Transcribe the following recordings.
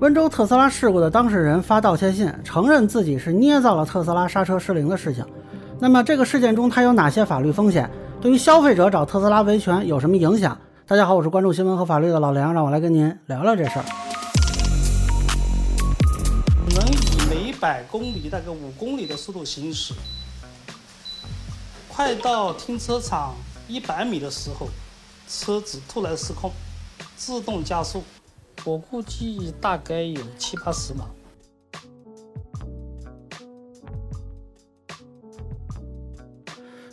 温州特斯拉事故的当事人发道歉信，承认自己是捏造了特斯拉刹车失灵的事情。那么这个事件中它有哪些法律风险？对于消费者找特斯拉维权有什么影响？大家好，我是关注新闻和法律的老梁，让我来跟您聊聊这事儿。能以每百公里大概五公里的速度行驶，快到停车场一百米的时候，车子突然失控，自动加速。我估计大概有七八十码。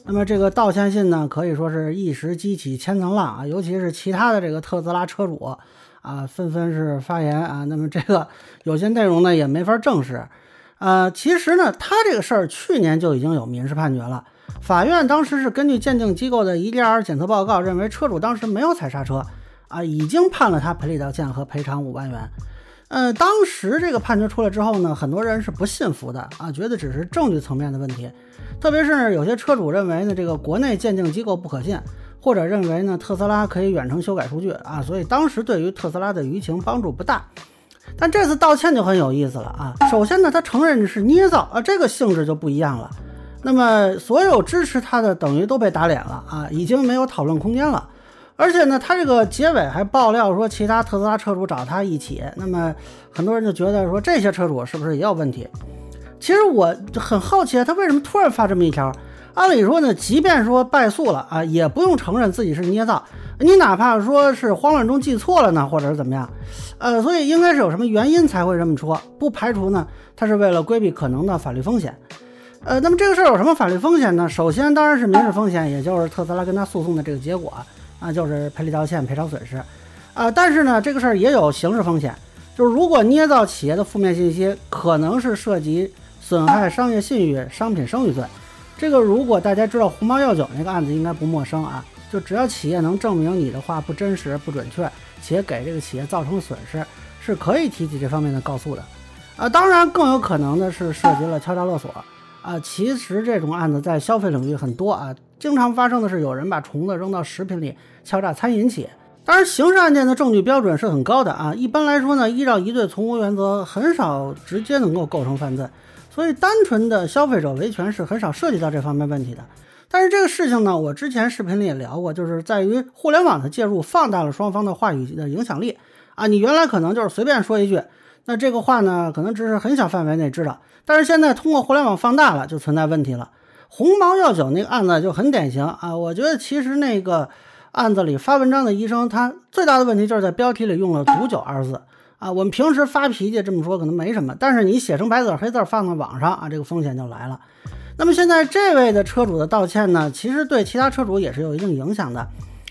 那么这个道歉信呢，可以说是一时激起千层浪啊，尤其是其他的这个特斯拉车主啊，纷纷是发言啊。那么这个有些内容呢也没法证实。呃，其实呢，他这个事儿去年就已经有民事判决了，法院当时是根据鉴定机构的 EDR 检测报告，认为车主当时没有踩刹车。啊，已经判了他赔礼道歉和赔偿五万元。呃，当时这个判决出来之后呢，很多人是不信服的啊，觉得只是证据层面的问题。特别是有些车主认为呢，这个国内鉴定机构不可信，或者认为呢，特斯拉可以远程修改数据啊，所以当时对于特斯拉的舆情帮助不大。但这次道歉就很有意思了啊。首先呢，他承认是捏造啊，这个性质就不一样了。那么所有支持他的等于都被打脸了啊，已经没有讨论空间了。而且呢，他这个结尾还爆料说，其他特斯拉车主找他一起。那么很多人就觉得说，这些车主是不是也有问题？其实我很好奇，他为什么突然发这么一条？按理说呢，即便说败诉了啊，也不用承认自己是捏造。你哪怕说是慌乱中记错了呢，或者是怎么样？呃，所以应该是有什么原因才会这么说。不排除呢，他是为了规避可能的法律风险。呃，那么这个事儿有什么法律风险呢？首先当然是民事风险，也就是特斯拉跟他诉讼的这个结果。啊就是赔礼道歉、赔偿损失，啊，但是呢，这个事儿也有刑事风险，就是如果捏造企业的负面信息，可能是涉及损害商业信誉、商品声誉罪。这个如果大家知道鸿茅药酒那个案子，应该不陌生啊。就只要企业能证明你的话不真实、不准确，且给这个企业造成损失，是可以提起这方面的告诉的。啊，当然更有可能的是涉及了敲诈勒索。啊，其实这种案子在消费领域很多啊，经常发生的是有人把虫子扔到食品里敲诈餐饮企业。当然，刑事案件的证据标准是很高的啊，一般来说呢，依照一对从无原则，很少直接能够构成犯罪，所以单纯的消费者维权是很少涉及到这方面问题的。但是这个事情呢，我之前视频里也聊过，就是在于互联网的介入放大了双方的话语的影响力啊，你原来可能就是随便说一句。那这个话呢，可能只是很小范围内知道，但是现在通过互联网放大了，就存在问题了。鸿茅药酒那个案子就很典型啊，我觉得其实那个案子里发文章的医生，他最大的问题就是在标题里用了“毒酒”二字啊。我们平时发脾气这么说可能没什么，但是你写成白纸黑字放到网上啊，这个风险就来了。那么现在这位的车主的道歉呢，其实对其他车主也是有一定影响的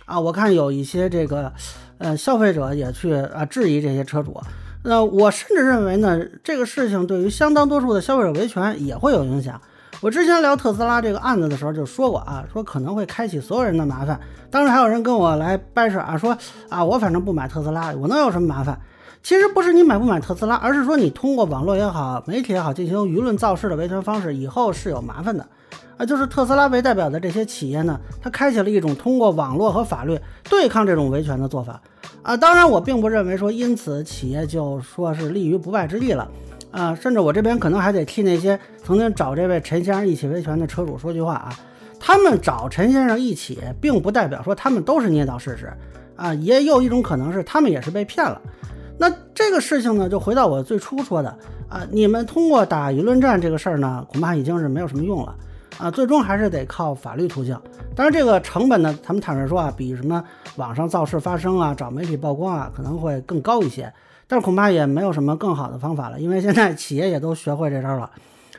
啊。我看有一些这个呃消费者也去啊质疑这些车主。那我甚至认为呢，这个事情对于相当多数的消费者维权也会有影响。我之前聊特斯拉这个案子的时候就说过啊，说可能会开启所有人的麻烦。当时还有人跟我来掰扯啊，说啊，我反正不买特斯拉，我能有什么麻烦？其实不是你买不买特斯拉，而是说你通过网络也好，媒体也好，进行舆论造势的维权方式，以后是有麻烦的。啊，就是特斯拉为代表的这些企业呢，它开启了一种通过网络和法律对抗这种维权的做法。啊，当然我并不认为说因此企业就说是立于不败之地了，啊，甚至我这边可能还得替那些曾经找这位陈先生一起维权的车主说句话啊，他们找陈先生一起，并不代表说他们都是捏造事实，啊，也有一种可能是他们也是被骗了。那这个事情呢，就回到我最初说的啊，你们通过打舆论战这个事儿呢，恐怕已经是没有什么用了。啊，最终还是得靠法律途径。当然，这个成本呢，咱们坦率说啊，比什么网上造势发声啊、找媒体曝光啊，可能会更高一些。但是恐怕也没有什么更好的方法了，因为现在企业也都学会这招了。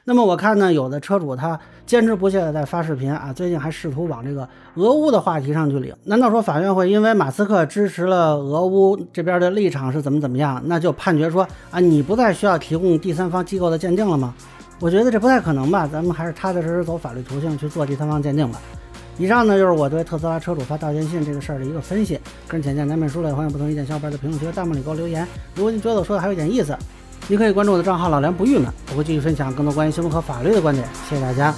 那么我看呢，有的车主他坚持不懈的在发视频啊，最近还试图往这个俄乌的话题上去领。难道说法院会因为马斯克支持了俄乌这边的立场是怎么怎么样，那就判决说啊，你不再需要提供第三方机构的鉴定了吗？我觉得这不太可能吧，咱们还是踏踏实实走法律途径去做第三方鉴定吧。以上呢就是我对特斯拉车主发道歉信这个事儿的一个分析，个人浅见难免疏漏，欢迎不同意见小伙伴在评论区和弹幕里给我留言。如果你觉得我说的还有点意思，你可以关注我的账号老梁不郁闷，我会继续分享更多关于新闻和法律的观点。谢谢大家。